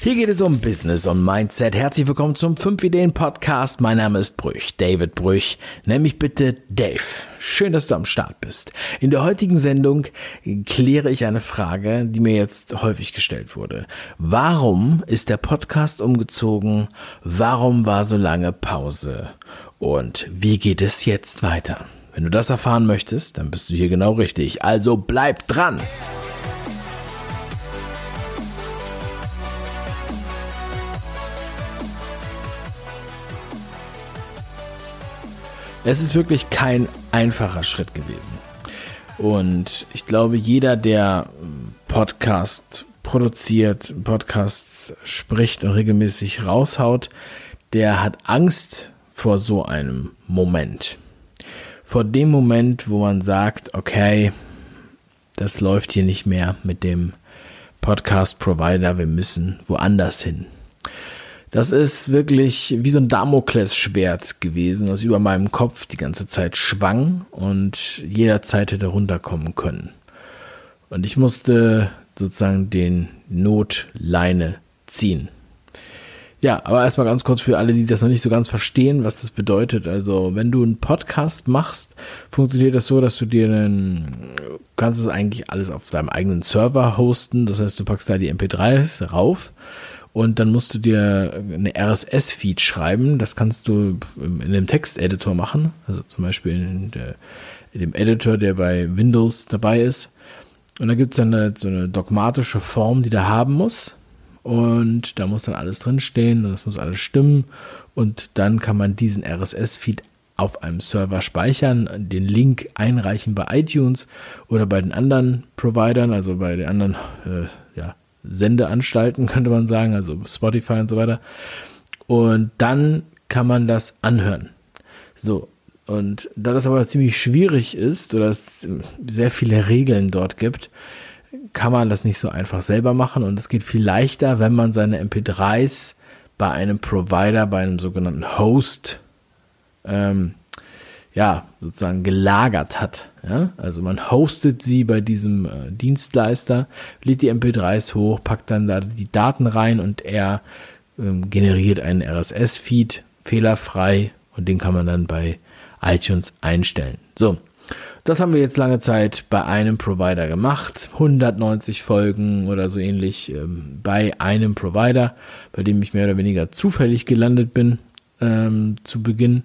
Hier geht es um Business und Mindset. Herzlich willkommen zum 5 Ideen Podcast. Mein Name ist Brüch, David Brüch. Nenn mich bitte Dave. Schön, dass du am Start bist. In der heutigen Sendung kläre ich eine Frage, die mir jetzt häufig gestellt wurde. Warum ist der Podcast umgezogen? Warum war so lange Pause? Und wie geht es jetzt weiter? Wenn du das erfahren möchtest, dann bist du hier genau richtig. Also bleib dran! Es ist wirklich kein einfacher Schritt gewesen. Und ich glaube, jeder, der Podcast produziert, Podcasts spricht und regelmäßig raushaut, der hat Angst vor so einem Moment. Vor dem Moment, wo man sagt, okay, das läuft hier nicht mehr mit dem Podcast-Provider, wir müssen woanders hin. Das ist wirklich wie so ein Damoklesschwert gewesen, was über meinem Kopf die ganze Zeit schwang und jederzeit hätte runterkommen können. Und ich musste sozusagen den Notleine ziehen. Ja, aber erstmal ganz kurz für alle, die das noch nicht so ganz verstehen, was das bedeutet. Also, wenn du einen Podcast machst, funktioniert das so, dass du dir einen, kannst es eigentlich alles auf deinem eigenen Server hosten. Das heißt, du packst da die MP3s rauf und dann musst du dir eine RSS-Feed schreiben. Das kannst du in einem Texteditor machen, also zum Beispiel in, der, in dem Editor, der bei Windows dabei ist. Und da gibt es dann eine, so eine dogmatische Form, die der haben muss. Und da muss dann alles drinstehen und das muss alles stimmen. Und dann kann man diesen RSS-Feed auf einem Server speichern, den Link einreichen bei iTunes oder bei den anderen Providern, also bei den anderen äh, Sendeanstalten, könnte man sagen, also Spotify und so weiter. Und dann kann man das anhören. So. Und da das aber ziemlich schwierig ist oder es sehr viele Regeln dort gibt, kann man das nicht so einfach selber machen und es geht viel leichter, wenn man seine MP3s bei einem Provider, bei einem sogenannten Host ähm, ja, sozusagen gelagert hat. Ja? Also man hostet sie bei diesem äh, Dienstleister, lädt die MP3s hoch, packt dann da die Daten rein und er ähm, generiert einen RSS-Feed fehlerfrei und den kann man dann bei iTunes einstellen. So, das haben wir jetzt lange Zeit bei einem Provider gemacht. 190 Folgen oder so ähnlich ähm, bei einem Provider, bei dem ich mehr oder weniger zufällig gelandet bin ähm, zu Beginn.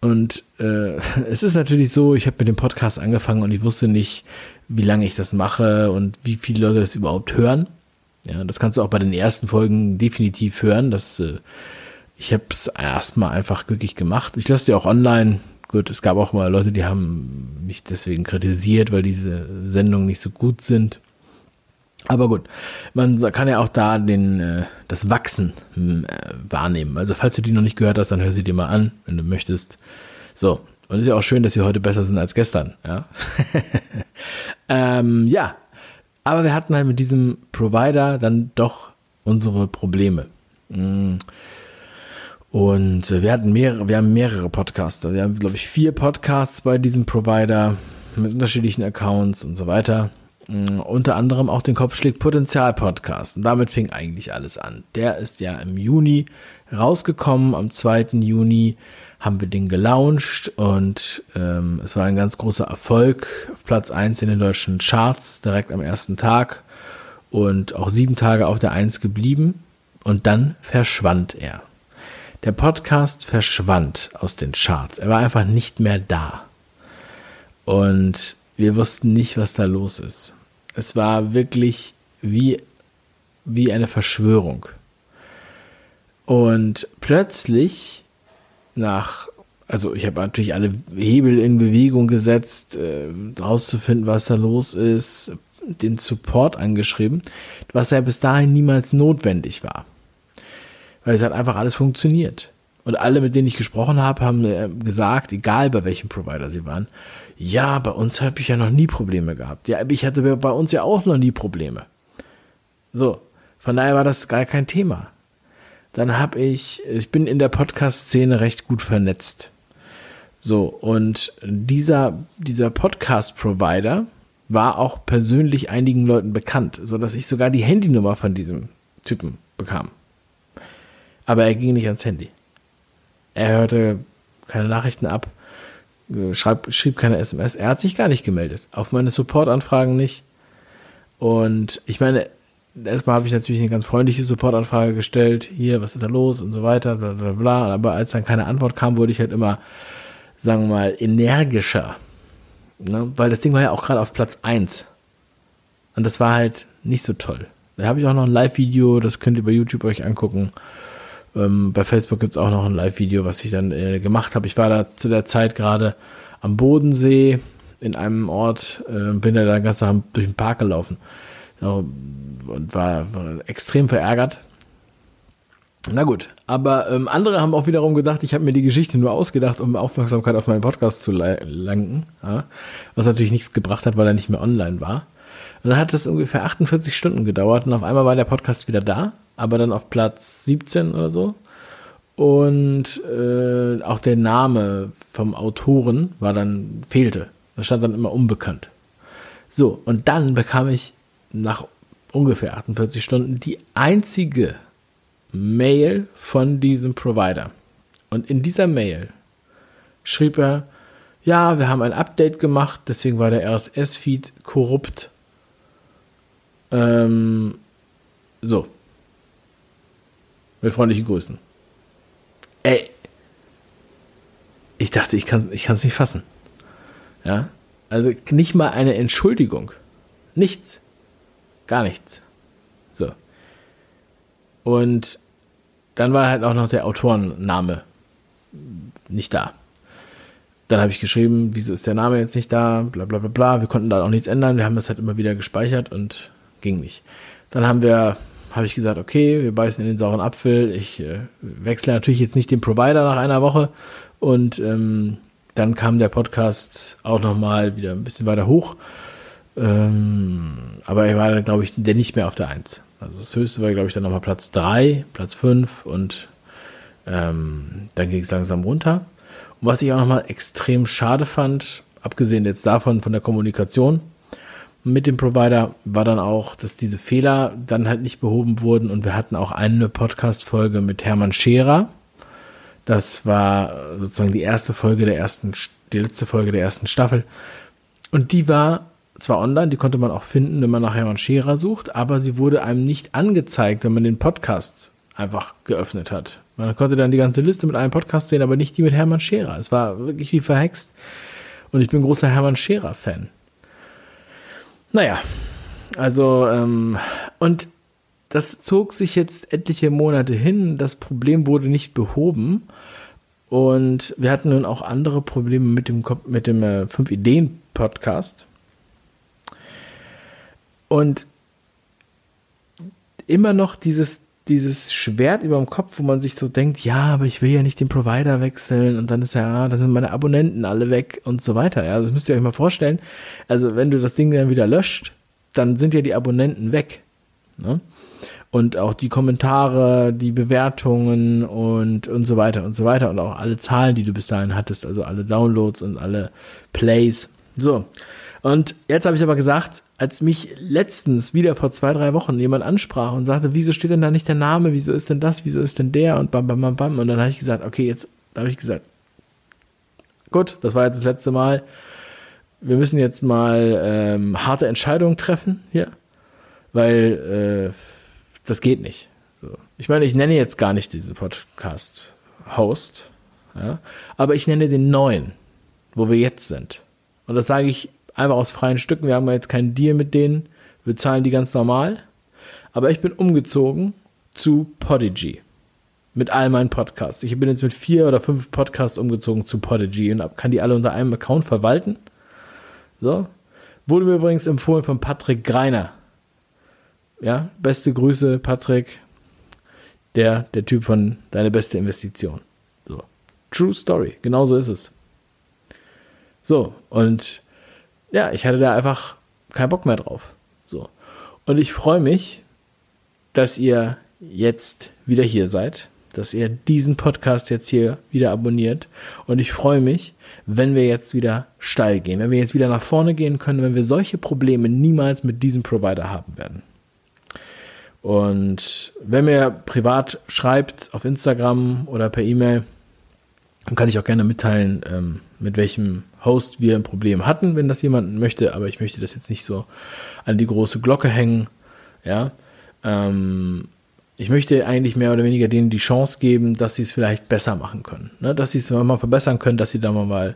Und äh, es ist natürlich so, ich habe mit dem Podcast angefangen und ich wusste nicht, wie lange ich das mache und wie viele Leute das überhaupt hören. Ja, das kannst du auch bei den ersten Folgen definitiv hören. Das, äh, ich habe es erstmal einfach glücklich gemacht. Ich lasse die auch online. Gut, es gab auch mal Leute, die haben mich deswegen kritisiert, weil diese Sendungen nicht so gut sind. Aber gut, man kann ja auch da den, äh, das Wachsen hm, äh, wahrnehmen. Also falls du die noch nicht gehört hast, dann hör sie dir mal an, wenn du möchtest. So, und es ist ja auch schön, dass sie heute besser sind als gestern. Ja, ähm, ja. aber wir hatten halt mit diesem Provider dann doch unsere Probleme. Hm. Und wir hatten mehrere, wir haben mehrere Podcaster. Wir haben, glaube ich, vier Podcasts bei diesem Provider mit unterschiedlichen Accounts und so weiter. Mm, unter anderem auch den Kopfschläg Potenzial Podcast. Und damit fing eigentlich alles an. Der ist ja im Juni rausgekommen. Am 2. Juni haben wir den gelauncht und ähm, es war ein ganz großer Erfolg. Auf Platz 1 in den deutschen Charts direkt am ersten Tag und auch sieben Tage auf der 1 geblieben. Und dann verschwand er. Der Podcast verschwand aus den Charts. Er war einfach nicht mehr da. Und wir wussten nicht, was da los ist. Es war wirklich wie, wie eine Verschwörung. Und plötzlich nach, also ich habe natürlich alle Hebel in Bewegung gesetzt, äh, rauszufinden, was da los ist, den Support angeschrieben, was ja bis dahin niemals notwendig war. Weil es hat einfach alles funktioniert. Und alle, mit denen ich gesprochen habe, haben äh, gesagt, egal bei welchem Provider sie waren, ja, bei uns habe ich ja noch nie Probleme gehabt. Ja, ich hatte bei uns ja auch noch nie Probleme. So, von daher war das gar kein Thema. Dann habe ich, ich bin in der Podcast-Szene recht gut vernetzt. So, und dieser, dieser Podcast-Provider war auch persönlich einigen Leuten bekannt, so dass ich sogar die Handynummer von diesem Typen bekam. Aber er ging nicht ans Handy. Er hörte keine Nachrichten ab, äh, schreib, schrieb keine SMS. Er hat sich gar nicht gemeldet. Auf meine Supportanfragen nicht. Und ich meine, erstmal habe ich natürlich eine ganz freundliche Supportanfrage gestellt. Hier, was ist da los und so weiter, bla bla bla. Aber als dann keine Antwort kam, wurde ich halt immer, sagen wir mal, energischer. Ne? Weil das Ding war ja auch gerade auf Platz eins Und das war halt nicht so toll. Da habe ich auch noch ein Live-Video, das könnt ihr bei YouTube euch angucken. Ähm, bei Facebook gibt es auch noch ein Live-Video, was ich dann äh, gemacht habe. Ich war da zu der Zeit gerade am Bodensee in einem Ort, äh, bin da ganzen Tag durch den Park gelaufen ja, und war, war extrem verärgert. Na gut, aber ähm, andere haben auch wiederum gedacht, ich habe mir die Geschichte nur ausgedacht, um Aufmerksamkeit auf meinen Podcast zu lenken, ja, was natürlich nichts gebracht hat, weil er nicht mehr online war. Und dann hat es ungefähr 48 Stunden gedauert und auf einmal war der Podcast wieder da, aber dann auf Platz 17 oder so. Und äh, auch der Name vom Autoren war dann, fehlte. Da stand dann immer unbekannt. So, und dann bekam ich nach ungefähr 48 Stunden die einzige Mail von diesem Provider. Und in dieser Mail schrieb er, ja, wir haben ein Update gemacht, deswegen war der RSS-Feed korrupt. Ähm, so. Mit freundlichen Grüßen. Ey. Ich dachte, ich kann es nicht fassen. Ja. Also nicht mal eine Entschuldigung. Nichts. Gar nichts. So. Und dann war halt auch noch der Autorenname nicht da. Dann habe ich geschrieben, wieso ist der Name jetzt nicht da, bla bla bla bla. Wir konnten da auch nichts ändern. Wir haben das halt immer wieder gespeichert und ging nicht. Dann haben wir, habe ich gesagt, okay, wir beißen in den sauren Apfel. Ich äh, wechsle natürlich jetzt nicht den Provider nach einer Woche. Und ähm, dann kam der Podcast auch nochmal wieder ein bisschen weiter hoch. Ähm, aber er war dann, glaube ich, der nicht mehr auf der 1. Also das höchste war, glaube ich, dann nochmal Platz 3, Platz 5 und ähm, dann ging es langsam runter. Und was ich auch nochmal extrem schade fand, abgesehen jetzt davon von der Kommunikation mit dem Provider, war dann auch, dass diese Fehler dann halt nicht behoben wurden und wir hatten auch eine Podcast-Folge mit Hermann Scherer. Das war sozusagen die erste Folge der ersten, die letzte Folge der ersten Staffel. Und die war zwar online, die konnte man auch finden, wenn man nach Hermann Scherer sucht, aber sie wurde einem nicht angezeigt, wenn man den Podcast einfach geöffnet hat. Man konnte dann die ganze Liste mit einem Podcast sehen, aber nicht die mit Hermann Scherer. Es war wirklich wie verhext. Und ich bin großer Hermann Scherer-Fan. Naja, also, ähm, und das zog sich jetzt etliche Monate hin. Das Problem wurde nicht behoben. Und wir hatten nun auch andere Probleme mit dem, mit dem äh, Fünf Ideen Podcast. Und immer noch dieses, dieses Schwert über dem Kopf, wo man sich so denkt, ja, aber ich will ja nicht den Provider wechseln und dann ist ja, da sind meine Abonnenten alle weg und so weiter. Ja, das müsst ihr euch mal vorstellen. Also wenn du das Ding dann wieder löscht, dann sind ja die Abonnenten weg. Ne? Und auch die Kommentare, die Bewertungen und, und so weiter und so weiter und auch alle Zahlen, die du bis dahin hattest, also alle Downloads und alle Plays. So. Und jetzt habe ich aber gesagt, als mich letztens wieder vor zwei, drei Wochen jemand ansprach und sagte, wieso steht denn da nicht der Name, wieso ist denn das, wieso ist denn der und bam, bam, bam, bam. Und dann habe ich gesagt, okay, jetzt habe ich gesagt, gut, das war jetzt das letzte Mal. Wir müssen jetzt mal ähm, harte Entscheidungen treffen hier, weil äh, das geht nicht. So. Ich meine, ich nenne jetzt gar nicht diesen Podcast-Host, ja, aber ich nenne den neuen, wo wir jetzt sind. Und das sage ich einfach aus freien Stücken. Wir haben jetzt keinen Deal mit denen. Wir zahlen die ganz normal. Aber ich bin umgezogen zu Podigy. Mit all meinen Podcasts. Ich bin jetzt mit vier oder fünf Podcasts umgezogen zu Podigy und kann die alle unter einem Account verwalten. So. Wurde mir übrigens empfohlen von Patrick Greiner. Ja, beste Grüße, Patrick. Der, der Typ von Deine beste Investition. So. True Story. Genauso ist es. So. Und ja, ich hatte da einfach keinen Bock mehr drauf. So. Und ich freue mich, dass ihr jetzt wieder hier seid, dass ihr diesen Podcast jetzt hier wieder abonniert. Und ich freue mich, wenn wir jetzt wieder steil gehen, wenn wir jetzt wieder nach vorne gehen können, wenn wir solche Probleme niemals mit diesem Provider haben werden. Und wenn mir privat schreibt auf Instagram oder per E-Mail, dann kann ich auch gerne mitteilen, ähm, mit welchem Host wir ein Problem hatten, wenn das jemand möchte. Aber ich möchte das jetzt nicht so an die große Glocke hängen. Ja, ähm, ich möchte eigentlich mehr oder weniger denen die Chance geben, dass sie es vielleicht besser machen können. Ne? Dass sie es mal verbessern können, dass sie da mal,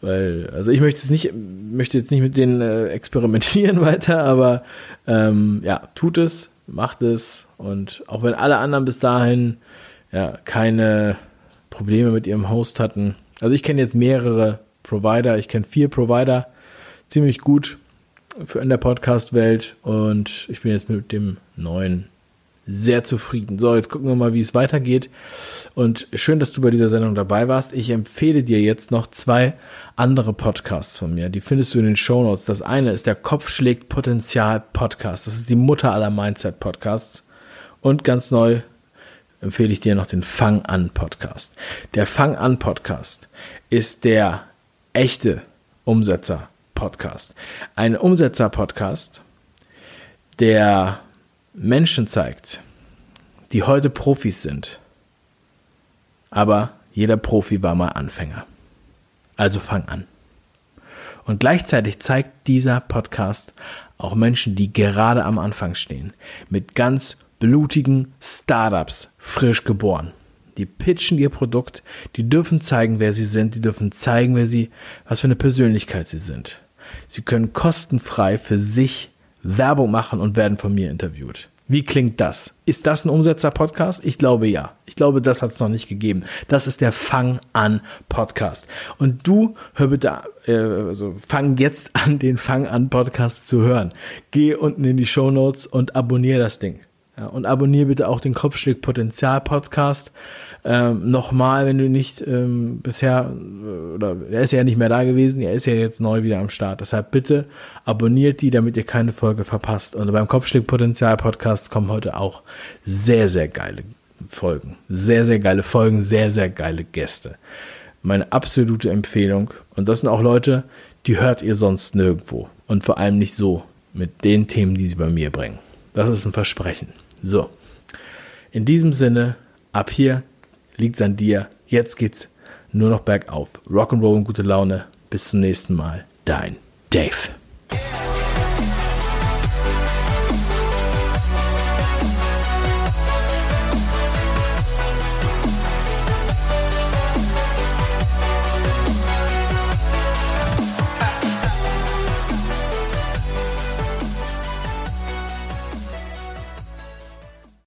weil, also ich möchte es nicht, möchte jetzt nicht mit denen äh, experimentieren weiter, aber ähm, ja, tut es, macht es und auch wenn alle anderen bis dahin ja keine Probleme mit ihrem Host hatten. Also ich kenne jetzt mehrere Provider, ich kenne vier Provider ziemlich gut für in der Podcast-Welt und ich bin jetzt mit dem neuen sehr zufrieden. So, jetzt gucken wir mal, wie es weitergeht. Und schön, dass du bei dieser Sendung dabei warst. Ich empfehle dir jetzt noch zwei andere Podcasts von mir. Die findest du in den Show Notes. Das eine ist der Kopf schlägt Potenzial Podcast. Das ist die Mutter aller Mindset Podcasts. Und ganz neu empfehle ich dir noch den Fang an Podcast. Der Fang an Podcast ist der echte Umsetzer Podcast. Ein Umsetzer Podcast, der Menschen zeigt, die heute Profis sind. Aber jeder Profi war mal Anfänger. Also fang an. Und gleichzeitig zeigt dieser Podcast auch Menschen, die gerade am Anfang stehen, mit ganz blutigen Startups, frisch geboren. Die pitchen ihr Produkt, die dürfen zeigen, wer sie sind, die dürfen zeigen, wer sie, was für eine Persönlichkeit sie sind. Sie können kostenfrei für sich Werbung machen und werden von mir interviewt. Wie klingt das? Ist das ein Umsetzer-Podcast? Ich glaube ja. Ich glaube, das hat es noch nicht gegeben. Das ist der Fang an Podcast. Und du hör bitte, äh, also fang jetzt an, den Fang an Podcast zu hören. Geh unten in die Show Notes und abonniere das Ding. Ja, und abonniere bitte auch den Kopfschläg Potenzial Podcast. Ähm, Nochmal, wenn du nicht ähm, bisher, äh, oder er ist ja nicht mehr da gewesen, er ist ja jetzt neu wieder am Start. Deshalb bitte abonniert die, damit ihr keine Folge verpasst. Und beim Kopfschläg Potenzial Podcast kommen heute auch sehr, sehr geile Folgen. Sehr, sehr geile Folgen, sehr, sehr geile Gäste. Meine absolute Empfehlung. Und das sind auch Leute, die hört ihr sonst nirgendwo. Und vor allem nicht so mit den Themen, die sie bei mir bringen. Das ist ein Versprechen. So. In diesem Sinne, ab hier liegt's an dir. Jetzt geht's nur noch bergauf. Rock'n'Roll und gute Laune. Bis zum nächsten Mal. Dein Dave.